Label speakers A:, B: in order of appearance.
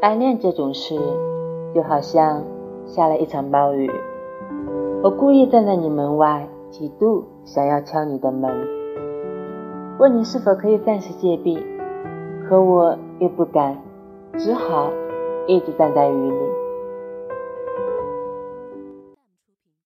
A: 暗恋这种事，就好像下了一场暴雨，我故意站在你门外几度，想要敲你的门，问你是否可以暂时借避，可我又不敢，只好一直站在雨里。